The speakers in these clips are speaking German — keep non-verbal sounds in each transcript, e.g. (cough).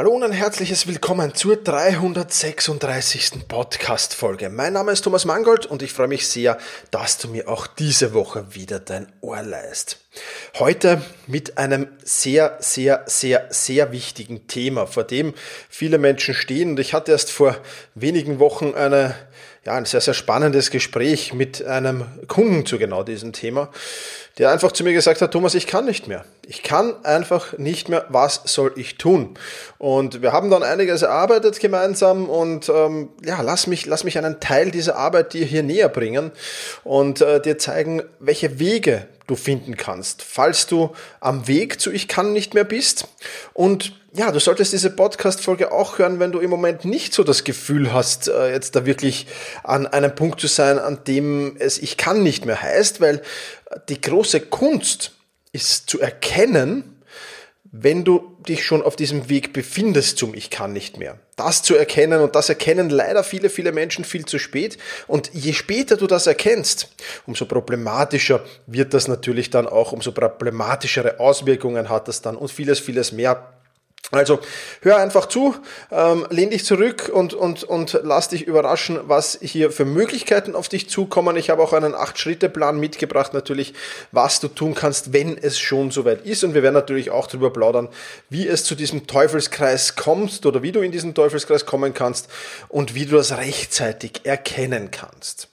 Hallo und ein herzliches Willkommen zur 336. Podcast-Folge. Mein Name ist Thomas Mangold und ich freue mich sehr, dass du mir auch diese Woche wieder dein Ohr leist. Heute mit einem sehr, sehr, sehr, sehr wichtigen Thema, vor dem viele Menschen stehen. Und ich hatte erst vor wenigen Wochen eine ja, ein sehr, sehr spannendes Gespräch mit einem Kunden zu genau diesem Thema, der einfach zu mir gesagt hat, Thomas, ich kann nicht mehr. Ich kann einfach nicht mehr, was soll ich tun? Und wir haben dann einiges erarbeitet gemeinsam und ähm, ja, lass mich, lass mich einen Teil dieser Arbeit dir hier näher bringen und äh, dir zeigen, welche Wege du finden kannst, falls du am Weg zu Ich kann nicht mehr bist. Und ja, du solltest diese Podcast-Folge auch hören, wenn du im Moment nicht so das Gefühl hast, äh, jetzt da wirklich an einem Punkt zu sein, an dem es Ich kann nicht mehr heißt, weil die große Kunst ist zu erkennen, wenn du dich schon auf diesem Weg befindest zum Ich kann nicht mehr. Das zu erkennen und das erkennen leider viele, viele Menschen viel zu spät. Und je später du das erkennst, umso problematischer wird das natürlich dann auch, umso problematischere Auswirkungen hat das dann und vieles, vieles mehr. Also hör einfach zu, ähm, lehn dich zurück und, und, und lass dich überraschen, was hier für Möglichkeiten auf dich zukommen. Ich habe auch einen Acht-Schritte-Plan mitgebracht, natürlich, was du tun kannst, wenn es schon soweit ist. Und wir werden natürlich auch darüber plaudern, wie es zu diesem Teufelskreis kommt oder wie du in diesen Teufelskreis kommen kannst und wie du das rechtzeitig erkennen kannst.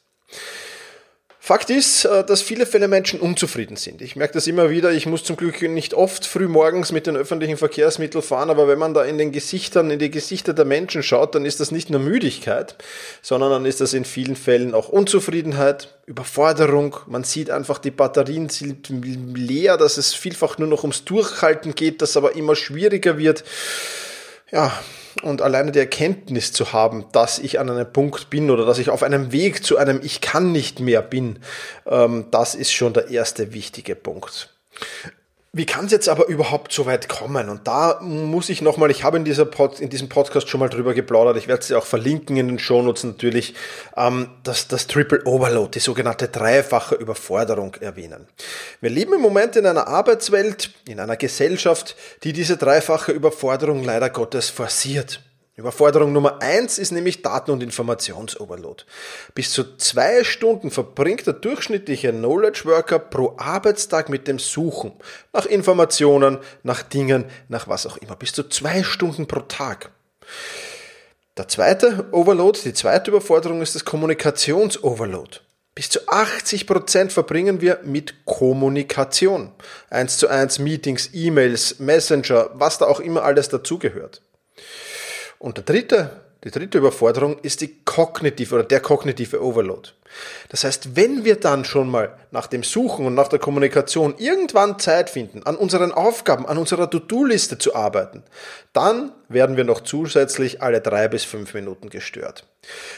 Fakt ist, äh, dass viele Fälle Menschen unzufrieden sind. Ich merke das immer wieder. Ich muss zum Glück nicht oft früh morgens mit den öffentlichen Verkehrsmitteln fahren, aber wenn man da in den Gesichtern, in die Gesichter der Menschen schaut, dann ist das nicht nur Müdigkeit, sondern dann ist das in vielen Fällen auch Unzufriedenheit, Überforderung. Man sieht einfach, die Batterien sind leer, dass es vielfach nur noch ums Durchhalten geht, das aber immer schwieriger wird. Ja, und alleine die Erkenntnis zu haben, dass ich an einem Punkt bin oder dass ich auf einem Weg zu einem Ich kann nicht mehr bin, ähm, das ist schon der erste wichtige Punkt. Wie kann es jetzt aber überhaupt so weit kommen? Und da muss ich nochmal, ich habe in, dieser Pod, in diesem Podcast schon mal drüber geplaudert, ich werde es auch verlinken in den Shownotes natürlich, ähm, das, das Triple Overload, die sogenannte dreifache Überforderung erwähnen. Wir leben im Moment in einer Arbeitswelt, in einer Gesellschaft, die diese dreifache Überforderung leider Gottes forciert. Überforderung Nummer eins ist nämlich Daten- und Informationsoverload. Bis zu zwei Stunden verbringt der durchschnittliche Knowledge Worker pro Arbeitstag mit dem Suchen nach Informationen, nach Dingen, nach was auch immer. Bis zu zwei Stunden pro Tag. Der zweite Overload, die zweite Überforderung ist das Kommunikationsoverload. Bis zu 80 Prozent verbringen wir mit Kommunikation. Eins zu eins Meetings, E-Mails, Messenger, was da auch immer alles dazugehört. Und der dritte, die dritte Überforderung ist die kognitive oder der kognitive Overload. Das heißt, wenn wir dann schon mal nach dem Suchen und nach der Kommunikation irgendwann Zeit finden, an unseren Aufgaben, an unserer To-Do-Liste zu arbeiten, dann werden wir noch zusätzlich alle drei bis fünf Minuten gestört.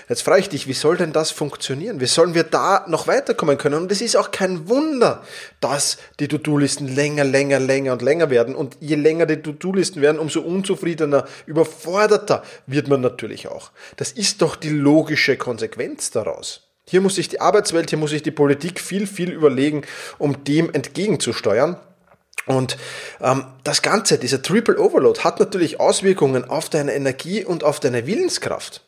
Jetzt frage ich dich, wie soll denn das funktionieren? Wie sollen wir da noch weiterkommen können? Und es ist auch kein Wunder, dass die To-Do-Listen länger, länger, länger und länger werden. Und je länger die To-Do-Listen werden, umso unzufriedener, überforderter wird man natürlich auch. Das ist doch die logische Konsequenz daraus. Hier muss sich die Arbeitswelt, hier muss sich die Politik viel, viel überlegen, um dem entgegenzusteuern. Und ähm, das Ganze, dieser Triple Overload, hat natürlich Auswirkungen auf deine Energie und auf deine Willenskraft.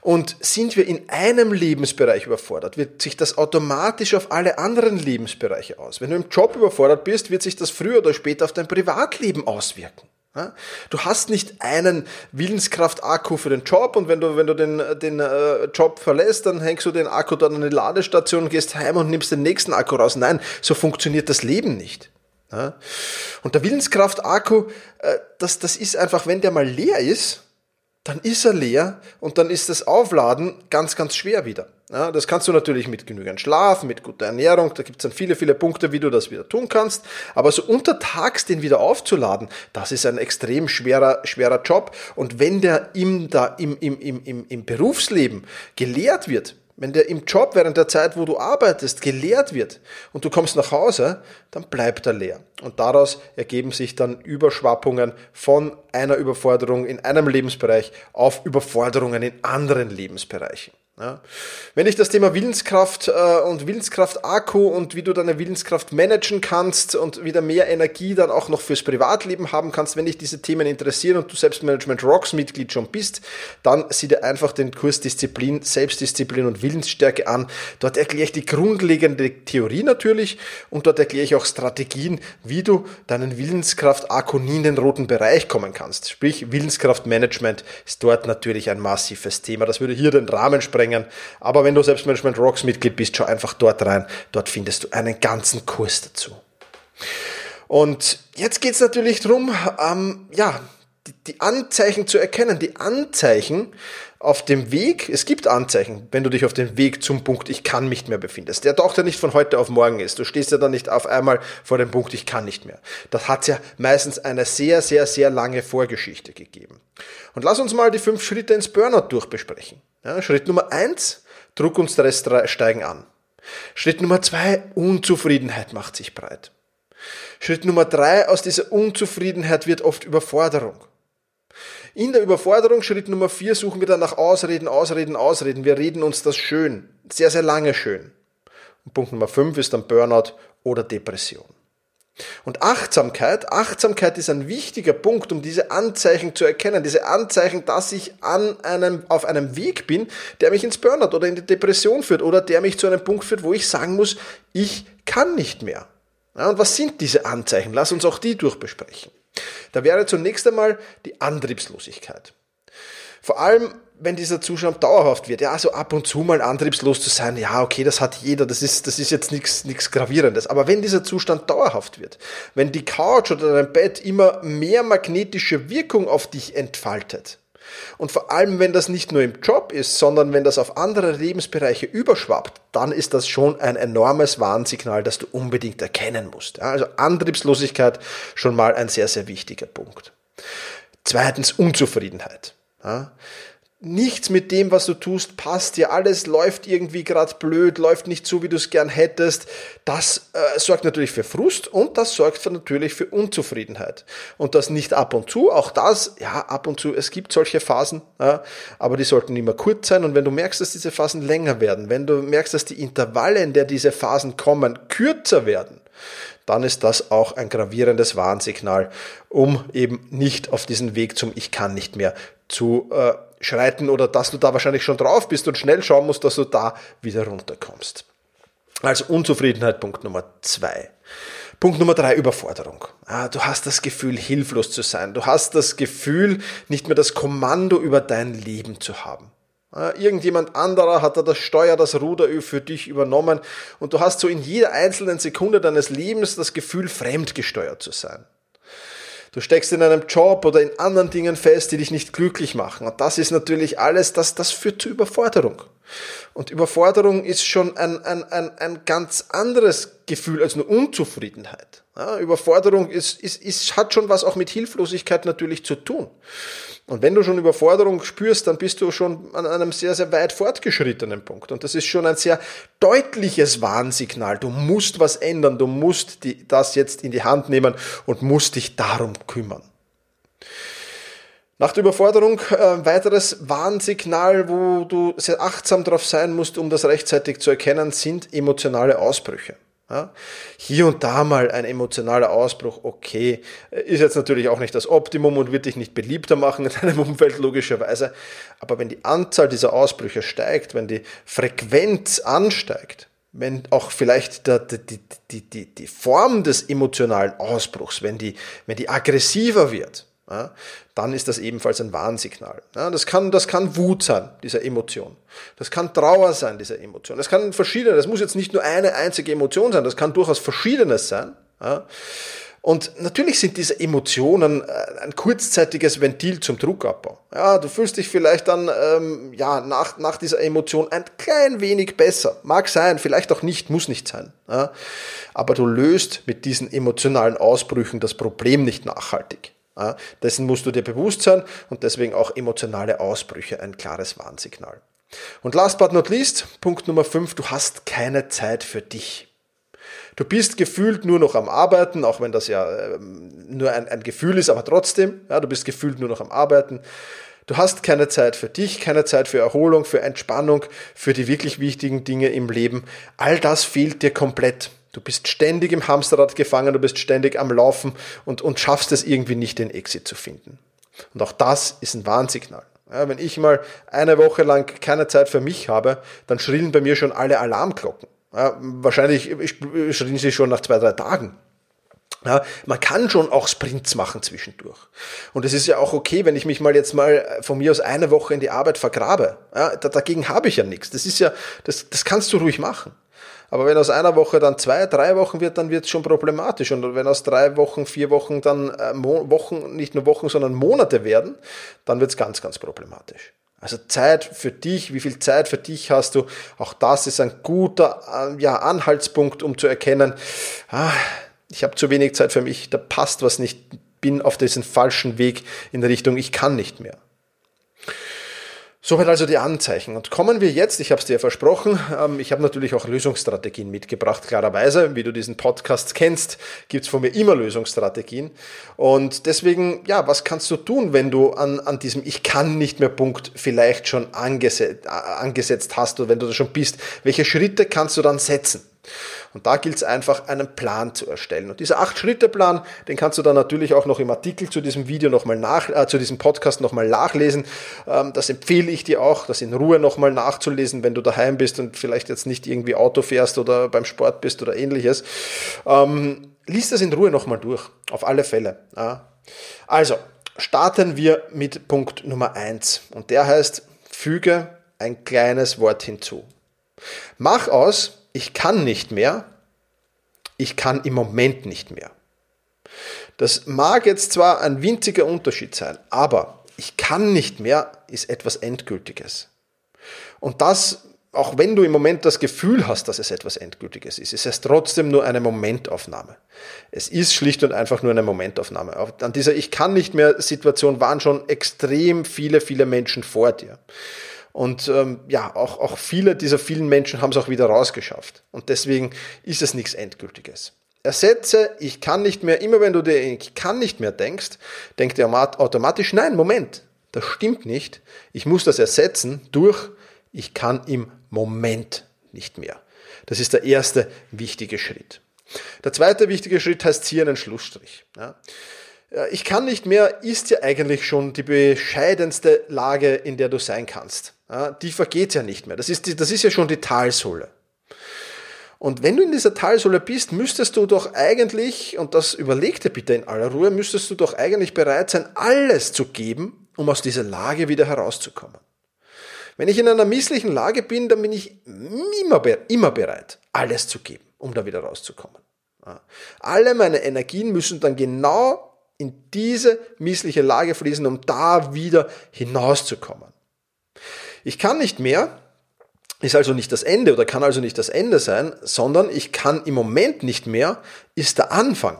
Und sind wir in einem Lebensbereich überfordert, wird sich das automatisch auf alle anderen Lebensbereiche aus. Wenn du im Job überfordert bist, wird sich das früher oder später auf dein Privatleben auswirken. Du hast nicht einen Willenskraft-Akku für den Job und wenn du, wenn du den, den äh, Job verlässt, dann hängst du den Akku dann an die Ladestation, gehst heim und nimmst den nächsten Akku raus. Nein, so funktioniert das Leben nicht. Und der Willenskraft-Akku, äh, das, das ist einfach, wenn der mal leer ist, dann ist er leer und dann ist das Aufladen ganz, ganz schwer wieder. Ja, das kannst du natürlich mit genügend Schlaf, mit guter Ernährung, da gibt es dann viele, viele Punkte, wie du das wieder tun kannst. Aber so untertags den wieder aufzuladen, das ist ein extrem schwerer, schwerer Job. Und wenn der im, da, im, im, im, im Berufsleben gelehrt wird, wenn der im Job während der Zeit, wo du arbeitest, gelehrt wird und du kommst nach Hause, dann bleibt er leer. Und daraus ergeben sich dann Überschwappungen von einer Überforderung in einem Lebensbereich auf Überforderungen in anderen Lebensbereichen. Ja. Wenn ich das Thema Willenskraft äh, und Willenskraft-Akku und wie du deine Willenskraft managen kannst und wieder mehr Energie dann auch noch fürs Privatleben haben kannst, wenn dich diese Themen interessieren und du Selbstmanagement Rocks Mitglied schon bist, dann sieh dir einfach den Kurs Disziplin, Selbstdisziplin und Willensstärke an. Dort erkläre ich die grundlegende Theorie natürlich und dort erkläre ich auch Strategien, wie du deinen Willenskraft-Akku nie in den roten Bereich kommen kannst. Sprich, Willenskraftmanagement ist dort natürlich ein massives Thema. Das würde hier den Rahmen sprengen bringen. Aber wenn du Selbstmanagement Rocks Mitglied bist, schau einfach dort rein. Dort findest du einen ganzen Kurs dazu. Und jetzt geht es natürlich darum, ähm, ja, die, Anzeichen zu erkennen. Die Anzeichen auf dem Weg, es gibt Anzeichen, wenn du dich auf dem Weg zum Punkt Ich kann nicht mehr befindest. Der taucht ja nicht von heute auf morgen ist. Du stehst ja dann nicht auf einmal vor dem Punkt Ich kann nicht mehr. Das hat ja meistens eine sehr, sehr, sehr lange Vorgeschichte gegeben. Und lass uns mal die fünf Schritte ins Burnout durchbesprechen. Ja, Schritt Nummer eins, Druck und Stress steigen an. Schritt Nummer zwei, Unzufriedenheit macht sich breit. Schritt Nummer drei, aus dieser Unzufriedenheit wird oft Überforderung. In der Überforderung, Schritt Nummer vier, suchen wir dann nach Ausreden, Ausreden, Ausreden. Wir reden uns das schön, sehr, sehr lange schön. Und Punkt Nummer fünf ist dann Burnout oder Depression. Und Achtsamkeit, Achtsamkeit ist ein wichtiger Punkt, um diese Anzeichen zu erkennen, diese Anzeichen, dass ich an einem, auf einem Weg bin, der mich ins Burnout oder in die Depression führt oder der mich zu einem Punkt führt, wo ich sagen muss, ich kann nicht mehr. Ja, und was sind diese Anzeichen? Lass uns auch die durchbesprechen. Da wäre zunächst einmal die Antriebslosigkeit. Vor allem wenn dieser Zustand dauerhaft wird, ja, so ab und zu mal antriebslos zu sein, ja, okay, das hat jeder, das ist, das ist jetzt nichts, nichts Gravierendes. Aber wenn dieser Zustand dauerhaft wird, wenn die Couch oder dein Bett immer mehr magnetische Wirkung auf dich entfaltet, und vor allem, wenn das nicht nur im Job ist, sondern wenn das auf andere Lebensbereiche überschwappt, dann ist das schon ein enormes Warnsignal, das du unbedingt erkennen musst. Ja, also Antriebslosigkeit schon mal ein sehr, sehr wichtiger Punkt. Zweitens Unzufriedenheit. Ja, nichts mit dem, was du tust, passt dir, alles läuft irgendwie gerade blöd, läuft nicht so, wie du es gern hättest, das äh, sorgt natürlich für Frust und das sorgt für, natürlich für Unzufriedenheit. Und das nicht ab und zu, auch das, ja, ab und zu, es gibt solche Phasen, ja, aber die sollten immer kurz sein. Und wenn du merkst, dass diese Phasen länger werden, wenn du merkst, dass die Intervalle, in der diese Phasen kommen, kürzer werden, dann ist das auch ein gravierendes Warnsignal, um eben nicht auf diesen Weg zum Ich kann nicht mehr zu äh, schreiten oder dass du da wahrscheinlich schon drauf bist und schnell schauen musst, dass du da wieder runterkommst. Also Unzufriedenheit Punkt Nummer zwei. Punkt Nummer drei, Überforderung. Ah, du hast das Gefühl, hilflos zu sein. Du hast das Gefühl, nicht mehr das Kommando über dein Leben zu haben. Irgendjemand anderer hat da das Steuer, das Ruder für dich übernommen und du hast so in jeder einzelnen Sekunde deines Lebens das Gefühl, fremdgesteuert zu sein. Du steckst in einem Job oder in anderen Dingen fest, die dich nicht glücklich machen. Und das ist natürlich alles, das, das führt zu Überforderung. Und Überforderung ist schon ein, ein, ein, ein ganz anderes Gefühl als nur Unzufriedenheit. Ja, Überforderung ist, ist, ist, hat schon was auch mit Hilflosigkeit natürlich zu tun. Und wenn du schon Überforderung spürst, dann bist du schon an einem sehr, sehr weit fortgeschrittenen Punkt. Und das ist schon ein sehr deutliches Warnsignal. Du musst was ändern, du musst die, das jetzt in die Hand nehmen und musst dich darum kümmern. Nach der Überforderung äh, weiteres Warnsignal, wo du sehr achtsam darauf sein musst, um das rechtzeitig zu erkennen, sind emotionale Ausbrüche. Ja? Hier und da mal ein emotionaler Ausbruch, okay, ist jetzt natürlich auch nicht das Optimum und wird dich nicht beliebter machen in deinem (laughs) Umfeld, logischerweise. Aber wenn die Anzahl dieser Ausbrüche steigt, wenn die Frequenz ansteigt, wenn auch vielleicht der, die, die, die, die Form des emotionalen Ausbruchs, wenn die, wenn die aggressiver wird, ja, dann ist das ebenfalls ein Warnsignal. Ja, das, kann, das kann Wut sein, diese Emotion. Das kann Trauer sein, diese Emotion. Das kann verschiedene, das muss jetzt nicht nur eine einzige Emotion sein, das kann durchaus verschiedenes sein. Ja. Und natürlich sind diese Emotionen äh, ein kurzzeitiges Ventil zum Druckabbau. Ja, du fühlst dich vielleicht dann ähm, ja, nach, nach dieser Emotion ein klein wenig besser. Mag sein, vielleicht auch nicht, muss nicht sein. Ja. Aber du löst mit diesen emotionalen Ausbrüchen das Problem nicht nachhaltig. Dessen musst du dir bewusst sein und deswegen auch emotionale Ausbrüche ein klares Warnsignal. Und last but not least, Punkt Nummer 5, du hast keine Zeit für dich. Du bist gefühlt nur noch am Arbeiten, auch wenn das ja äh, nur ein, ein Gefühl ist, aber trotzdem, ja, du bist gefühlt nur noch am Arbeiten. Du hast keine Zeit für dich, keine Zeit für Erholung, für Entspannung, für die wirklich wichtigen Dinge im Leben. All das fehlt dir komplett. Du bist ständig im Hamsterrad gefangen, du bist ständig am Laufen und, und schaffst es irgendwie nicht, den Exit zu finden. Und auch das ist ein Warnsignal. Ja, wenn ich mal eine Woche lang keine Zeit für mich habe, dann schrillen bei mir schon alle Alarmglocken. Ja, wahrscheinlich schrillen sie schon nach zwei, drei Tagen. Ja, man kann schon auch Sprints machen zwischendurch. Und es ist ja auch okay, wenn ich mich mal jetzt mal von mir aus eine Woche in die Arbeit vergrabe. Ja, dagegen habe ich ja nichts. Das ist ja, das, das kannst du ruhig machen. Aber wenn aus einer Woche dann zwei, drei Wochen wird, dann wird es schon problematisch. Und wenn aus drei Wochen, vier Wochen dann äh, Wochen, nicht nur Wochen, sondern Monate werden, dann wird es ganz, ganz problematisch. Also Zeit für dich, wie viel Zeit für dich hast du, auch das ist ein guter äh, ja, Anhaltspunkt, um zu erkennen, ah, ich habe zu wenig Zeit für mich, da passt was nicht, bin auf diesen falschen Weg in Richtung, ich kann nicht mehr. Soweit also die Anzeichen. Und kommen wir jetzt, ich habe es dir versprochen, ähm, ich habe natürlich auch Lösungsstrategien mitgebracht, klarerweise. Wie du diesen Podcast kennst, gibt es von mir immer Lösungsstrategien. Und deswegen, ja, was kannst du tun, wenn du an, an diesem Ich kann nicht mehr Punkt vielleicht schon angesetzt, angesetzt hast oder wenn du da schon bist? Welche Schritte kannst du dann setzen? Und da gilt es einfach, einen Plan zu erstellen. Und dieser Acht-Schritte-Plan, den kannst du dann natürlich auch noch im Artikel zu diesem Video nochmal nach, äh, zu diesem Podcast nochmal nachlesen. Ähm, das empfehle ich dir auch, das in Ruhe nochmal nachzulesen, wenn du daheim bist und vielleicht jetzt nicht irgendwie Auto fährst oder beim Sport bist oder ähnliches. Ähm, lies das in Ruhe nochmal durch, auf alle Fälle. Ja. Also, starten wir mit Punkt Nummer eins Und der heißt, füge ein kleines Wort hinzu. Mach aus, ich kann nicht mehr, ich kann im Moment nicht mehr. Das mag jetzt zwar ein winziger Unterschied sein, aber ich kann nicht mehr ist etwas Endgültiges. Und das, auch wenn du im Moment das Gefühl hast, dass es etwas Endgültiges ist, ist es trotzdem nur eine Momentaufnahme. Es ist schlicht und einfach nur eine Momentaufnahme. An dieser Ich kann nicht mehr Situation waren schon extrem viele, viele Menschen vor dir. Und ähm, ja, auch, auch viele dieser vielen Menschen haben es auch wieder rausgeschafft. Und deswegen ist es nichts Endgültiges. Ersetze, ich kann nicht mehr, immer wenn du dir ich kann nicht mehr denkst, denkt der automatisch, nein, Moment, das stimmt nicht. Ich muss das ersetzen durch, ich kann im Moment nicht mehr. Das ist der erste wichtige Schritt. Der zweite wichtige Schritt heißt hier einen Schlussstrich. Ja. Ich kann nicht mehr ist ja eigentlich schon die bescheidenste Lage, in der du sein kannst. Die vergeht ja nicht mehr. Das ist, die, das ist ja schon die Talsohle. Und wenn du in dieser Talsohle bist, müsstest du doch eigentlich, und das überleg dir bitte in aller Ruhe, müsstest du doch eigentlich bereit sein, alles zu geben, um aus dieser Lage wieder herauszukommen. Wenn ich in einer misslichen Lage bin, dann bin ich immer, immer bereit, alles zu geben, um da wieder rauszukommen. Alle meine Energien müssen dann genau in diese missliche Lage fließen, um da wieder hinauszukommen. Ich kann nicht mehr, ist also nicht das Ende oder kann also nicht das Ende sein, sondern ich kann im Moment nicht mehr, ist der Anfang.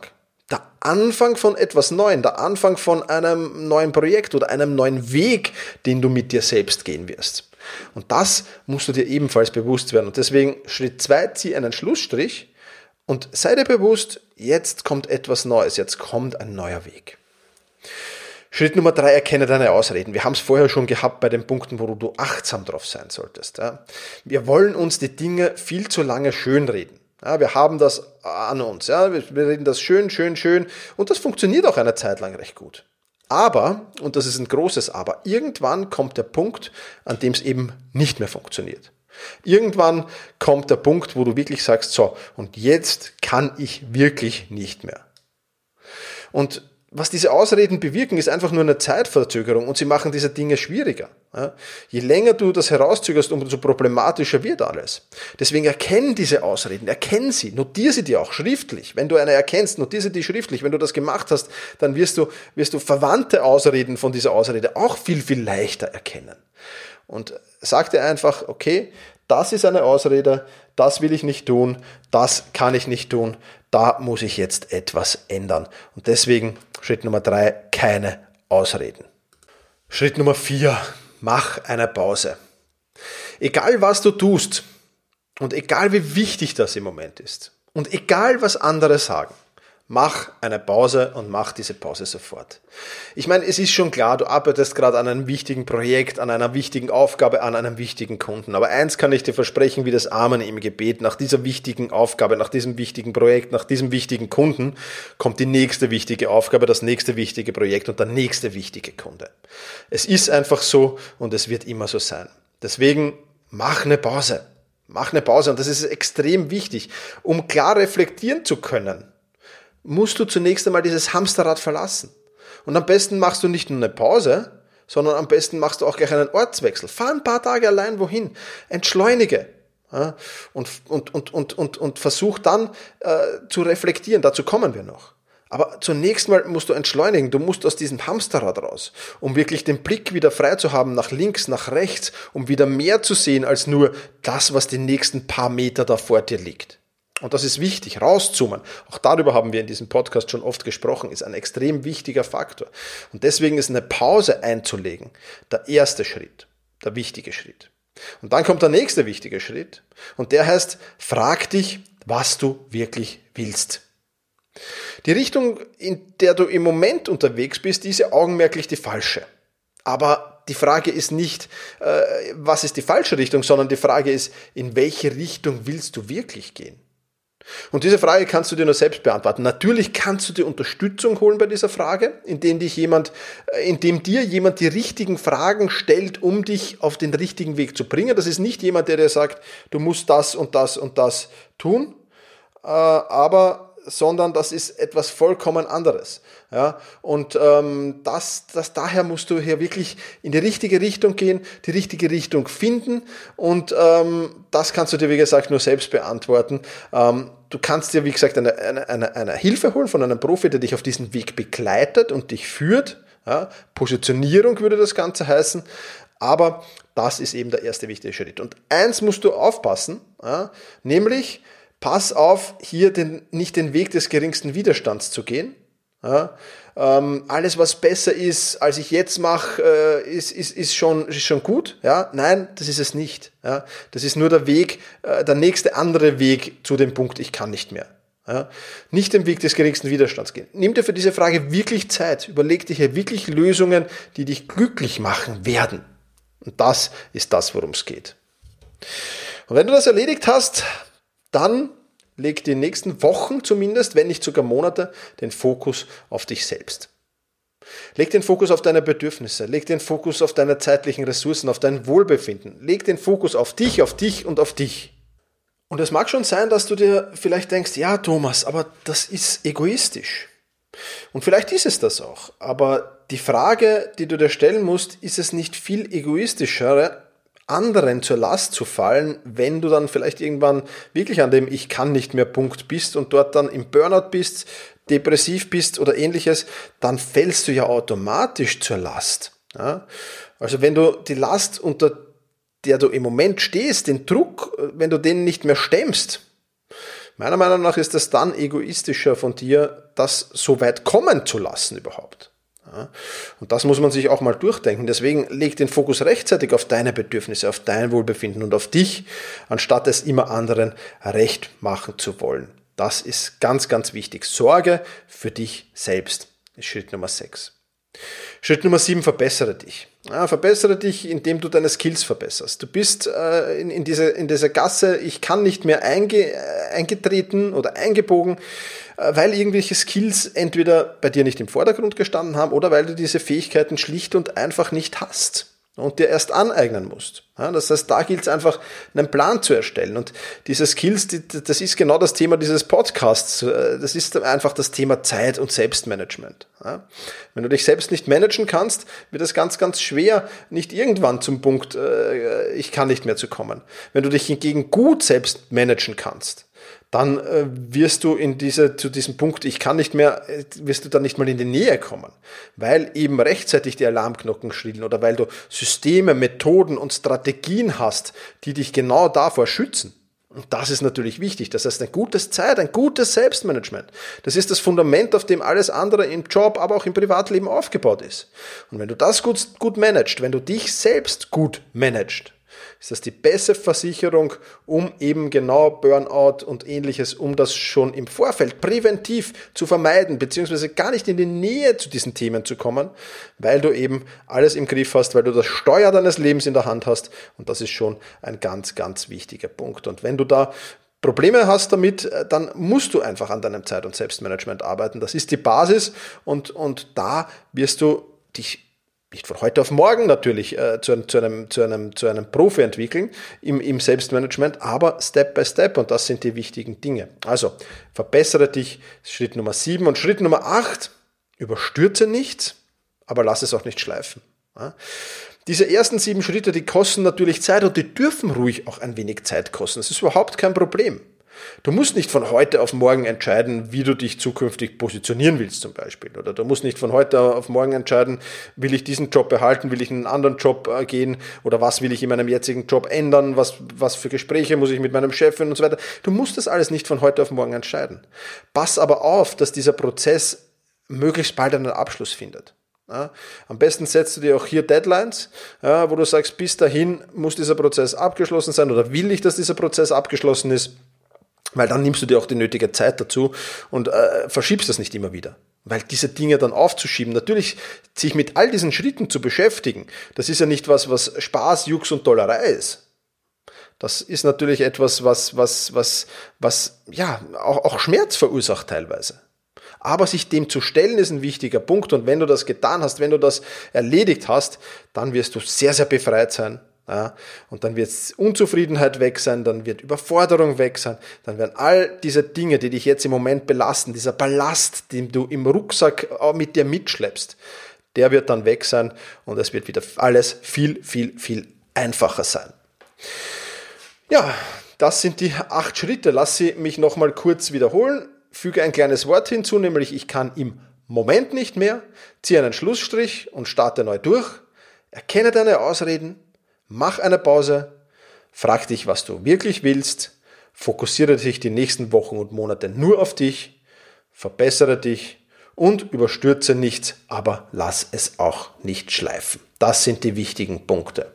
Der Anfang von etwas Neuem, der Anfang von einem neuen Projekt oder einem neuen Weg, den du mit dir selbst gehen wirst. Und das musst du dir ebenfalls bewusst werden. Und deswegen Schritt zwei, zieh einen Schlussstrich und sei dir bewusst, jetzt kommt etwas Neues, jetzt kommt ein neuer Weg. Schritt Nummer drei, erkenne deine Ausreden. Wir haben es vorher schon gehabt bei den Punkten, wo du achtsam drauf sein solltest. Wir wollen uns die Dinge viel zu lange schönreden. wir haben das an uns. wir reden das schön, schön, schön. Und das funktioniert auch eine Zeit lang recht gut. Aber, und das ist ein großes Aber, irgendwann kommt der Punkt, an dem es eben nicht mehr funktioniert. Irgendwann kommt der Punkt, wo du wirklich sagst, so, und jetzt kann ich wirklich nicht mehr. Und was diese Ausreden bewirken, ist einfach nur eine Zeitverzögerung und sie machen diese Dinge schwieriger. Je länger du das herauszögerst, umso problematischer wird alles. Deswegen erkenn diese Ausreden, erkenn sie, notiere sie dir auch schriftlich. Wenn du eine erkennst, notiere sie dir schriftlich. Wenn du das gemacht hast, dann wirst du, wirst du verwandte Ausreden von dieser Ausrede auch viel, viel leichter erkennen. Und sag dir einfach, okay, das ist eine Ausrede, das will ich nicht tun, das kann ich nicht tun, da muss ich jetzt etwas ändern. Und deswegen Schritt Nummer drei, keine Ausreden. Schritt Nummer vier, mach eine Pause. Egal was du tust und egal wie wichtig das im Moment ist und egal was andere sagen, Mach eine Pause und mach diese Pause sofort. Ich meine, es ist schon klar, du arbeitest gerade an einem wichtigen Projekt, an einer wichtigen Aufgabe, an einem wichtigen Kunden. Aber eins kann ich dir versprechen, wie das Amen im Gebet, nach dieser wichtigen Aufgabe, nach diesem wichtigen Projekt, nach diesem wichtigen Kunden, kommt die nächste wichtige Aufgabe, das nächste wichtige Projekt und der nächste wichtige Kunde. Es ist einfach so und es wird immer so sein. Deswegen mach eine Pause. Mach eine Pause und das ist extrem wichtig, um klar reflektieren zu können musst du zunächst einmal dieses Hamsterrad verlassen. Und am besten machst du nicht nur eine Pause, sondern am besten machst du auch gleich einen Ortswechsel. Fahr ein paar Tage allein wohin. Entschleunige. Ja, und, und, und, und, und, und versuch dann äh, zu reflektieren. Dazu kommen wir noch. Aber zunächst mal musst du entschleunigen. Du musst aus diesem Hamsterrad raus, um wirklich den Blick wieder frei zu haben nach links, nach rechts, um wieder mehr zu sehen als nur das, was die nächsten paar Meter da vor dir liegt. Und das ist wichtig, rauszoomen. Auch darüber haben wir in diesem Podcast schon oft gesprochen, ist ein extrem wichtiger Faktor. Und deswegen ist eine Pause einzulegen der erste Schritt, der wichtige Schritt. Und dann kommt der nächste wichtige Schritt und der heißt, frag dich, was du wirklich willst. Die Richtung, in der du im Moment unterwegs bist, ist ja augenmerklich die falsche. Aber die Frage ist nicht, äh, was ist die falsche Richtung, sondern die Frage ist, in welche Richtung willst du wirklich gehen? Und diese Frage kannst du dir nur selbst beantworten. Natürlich kannst du dir Unterstützung holen bei dieser Frage, indem dich jemand, äh, indem dir jemand die richtigen Fragen stellt, um dich auf den richtigen Weg zu bringen. Das ist nicht jemand, der dir sagt, du musst das und das und das tun, äh, aber sondern das ist etwas vollkommen anderes. Ja, und ähm, das, das, daher musst du hier wirklich in die richtige Richtung gehen, die richtige Richtung finden und ähm, das kannst du dir, wie gesagt, nur selbst beantworten. Ähm, du kannst dir, wie gesagt, eine, eine, eine, eine Hilfe holen von einem Profi, der dich auf diesen Weg begleitet und dich führt. Ja, Positionierung würde das Ganze heißen. Aber das ist eben der erste wichtige Schritt. Und eins musst du aufpassen, ja, nämlich pass auf, hier den, nicht den Weg des geringsten Widerstands zu gehen. Ja, ähm, alles, was besser ist, als ich jetzt mache, äh, ist, ist, ist, schon, ist schon gut. Ja? Nein, das ist es nicht. Ja? Das ist nur der Weg, äh, der nächste andere Weg zu dem Punkt, ich kann nicht mehr. Ja? Nicht den Weg des geringsten Widerstands gehen. Nimm dir für diese Frage wirklich Zeit. Überleg dir hier wirklich Lösungen, die dich glücklich machen werden. Und das ist das, worum es geht. Und wenn du das erledigt hast, dann leg die nächsten Wochen zumindest, wenn nicht sogar Monate, den Fokus auf dich selbst. Leg den Fokus auf deine Bedürfnisse, leg den Fokus auf deine zeitlichen Ressourcen, auf dein Wohlbefinden, leg den Fokus auf dich, auf dich und auf dich. Und es mag schon sein, dass du dir vielleicht denkst, ja Thomas, aber das ist egoistisch. Und vielleicht ist es das auch. Aber die Frage, die du dir stellen musst, ist es nicht viel egoistischer, anderen zur Last zu fallen, wenn du dann vielleicht irgendwann wirklich an dem Ich kann nicht mehr Punkt bist und dort dann im Burnout bist, depressiv bist oder ähnliches, dann fällst du ja automatisch zur Last. Ja? Also wenn du die Last, unter der du im Moment stehst, den Druck, wenn du den nicht mehr stemmst, meiner Meinung nach ist es dann egoistischer von dir, das so weit kommen zu lassen überhaupt. Und das muss man sich auch mal durchdenken. Deswegen leg den Fokus rechtzeitig auf deine Bedürfnisse, auf dein Wohlbefinden und auf dich, anstatt es immer anderen recht machen zu wollen. Das ist ganz, ganz wichtig. Sorge für dich selbst ist Schritt Nummer 6. Schritt Nummer 7, verbessere dich. Ja, verbessere dich, indem du deine Skills verbesserst. Du bist äh, in, in, diese, in dieser Gasse, ich kann nicht mehr einge, äh, eingetreten oder eingebogen, weil irgendwelche Skills entweder bei dir nicht im Vordergrund gestanden haben oder weil du diese Fähigkeiten schlicht und einfach nicht hast und dir erst aneignen musst. Ja, das heißt, da gilt es einfach, einen Plan zu erstellen. Und diese Skills, die, das ist genau das Thema dieses Podcasts. Äh, das ist einfach das Thema Zeit und Selbstmanagement. Ja, wenn du dich selbst nicht managen kannst, wird es ganz, ganz schwer, nicht irgendwann zum Punkt, äh, ich kann nicht mehr zu kommen. Wenn du dich hingegen gut selbst managen kannst, dann äh, wirst du in diese, zu diesem Punkt, ich kann nicht mehr, äh, wirst du dann nicht mal in die Nähe kommen, weil eben rechtzeitig die Alarmglocken schrillen oder weil du Systeme, Methoden und Strategien hast, die dich genau davor schützen. Und das ist natürlich wichtig. Das heißt, ein gutes Zeit, ein gutes Selbstmanagement. Das ist das Fundament, auf dem alles andere im Job, aber auch im Privatleben aufgebaut ist. Und wenn du das gut, gut managst, wenn du dich selbst gut managst, ist das die beste Versicherung, um eben genau Burnout und ähnliches, um das schon im Vorfeld präventiv zu vermeiden, beziehungsweise gar nicht in die Nähe zu diesen Themen zu kommen, weil du eben alles im Griff hast, weil du das Steuer deines Lebens in der Hand hast und das ist schon ein ganz, ganz wichtiger Punkt. Und wenn du da Probleme hast damit, äh, dann musst du einfach an deinem Zeit- und Selbstmanagement arbeiten. Das ist die Basis und, und da wirst du dich nicht von heute auf morgen natürlich äh, zu, zu, einem, zu, einem, zu einem Profi entwickeln im, im Selbstmanagement, aber Step by Step und das sind die wichtigen Dinge. Also verbessere dich, Schritt Nummer 7 und Schritt Nummer 8, überstürze nichts, aber lass es auch nicht schleifen. Ja? Diese ersten sieben Schritte, die kosten natürlich Zeit und die dürfen ruhig auch ein wenig Zeit kosten. Das ist überhaupt kein Problem. Du musst nicht von heute auf morgen entscheiden, wie du dich zukünftig positionieren willst zum Beispiel. Oder du musst nicht von heute auf morgen entscheiden, will ich diesen Job behalten, will ich in einen anderen Job äh, gehen oder was will ich in meinem jetzigen Job ändern, was, was für Gespräche muss ich mit meinem Chef führen und so weiter. Du musst das alles nicht von heute auf morgen entscheiden. Pass aber auf, dass dieser Prozess möglichst bald einen Abschluss findet. Ja, am besten setzt du dir auch hier Deadlines, ja, wo du sagst, bis dahin muss dieser Prozess abgeschlossen sein oder will ich, dass dieser Prozess abgeschlossen ist weil dann nimmst du dir auch die nötige Zeit dazu und äh, verschiebst das nicht immer wieder. Weil diese Dinge dann aufzuschieben, natürlich sich mit all diesen Schritten zu beschäftigen, das ist ja nicht was, was Spaß, Jux und Dollerei ist. Das ist natürlich etwas, was, was, was, was, ja, auch, auch Schmerz verursacht teilweise. Aber sich dem zu stellen ist ein wichtiger Punkt und wenn du das getan hast, wenn du das erledigt hast, dann wirst du sehr, sehr befreit sein ja, und dann wird Unzufriedenheit weg sein, dann wird Überforderung weg sein, dann werden all diese Dinge, die dich jetzt im Moment belasten, dieser Ballast, den du im Rucksack mit dir mitschleppst, der wird dann weg sein und es wird wieder alles viel, viel, viel einfacher sein. Ja, das sind die acht Schritte. Lass sie mich nochmal kurz wiederholen. Füge ein kleines Wort hinzu, nämlich ich kann im Moment nicht mehr. Ziehe einen Schlussstrich und starte neu durch. Erkenne deine Ausreden, Mach eine Pause, frag dich, was du wirklich willst, fokussiere dich die nächsten Wochen und Monate nur auf dich, verbessere dich und überstürze nichts, aber lass es auch nicht schleifen. Das sind die wichtigen Punkte.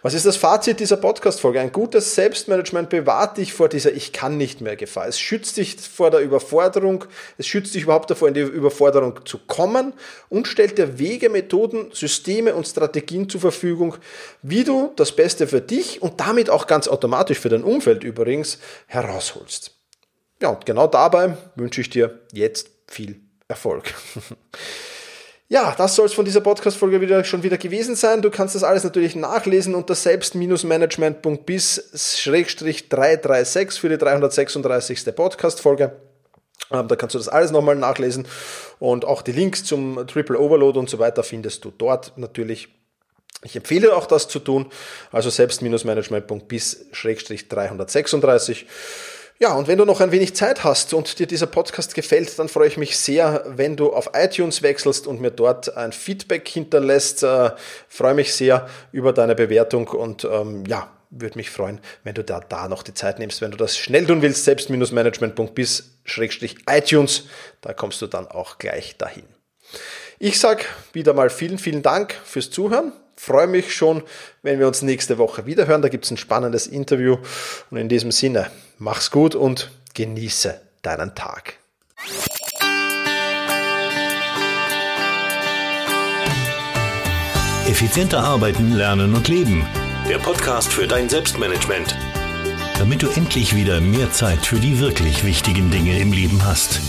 Was ist das Fazit dieser Podcast-Folge? Ein gutes Selbstmanagement bewahrt dich vor dieser Ich kann nicht mehr Gefahr. Es schützt dich vor der Überforderung, es schützt dich überhaupt davor, in die Überforderung zu kommen und stellt dir Wege, Methoden, Systeme und Strategien zur Verfügung, wie du das Beste für dich und damit auch ganz automatisch für dein Umfeld übrigens herausholst. Ja, und genau dabei wünsche ich dir jetzt viel Erfolg. (laughs) Ja, das soll es von dieser Podcast-Folge wieder, schon wieder gewesen sein. Du kannst das alles natürlich nachlesen unter selbst-management.bis-336 für die 336. Podcast-Folge. Ähm, da kannst du das alles nochmal nachlesen und auch die Links zum Triple Overload und so weiter findest du dort natürlich. Ich empfehle auch das zu tun, also selbst-management.bis-336. Ja, und wenn du noch ein wenig Zeit hast und dir dieser Podcast gefällt, dann freue ich mich sehr, wenn du auf iTunes wechselst und mir dort ein Feedback hinterlässt. Äh, freue mich sehr über deine Bewertung und ähm, ja, würde mich freuen, wenn du da, da noch die Zeit nimmst. Wenn du das schnell tun willst, selbst-management.bis-iTunes, da kommst du dann auch gleich dahin. Ich sage wieder mal vielen, vielen Dank fürs Zuhören. Freue mich schon, wenn wir uns nächste Woche wieder hören. Da gibt es ein spannendes Interview. Und in diesem Sinne, mach's gut und genieße deinen Tag. Effizienter arbeiten, lernen und leben. Der Podcast für dein Selbstmanagement. Damit du endlich wieder mehr Zeit für die wirklich wichtigen Dinge im Leben hast.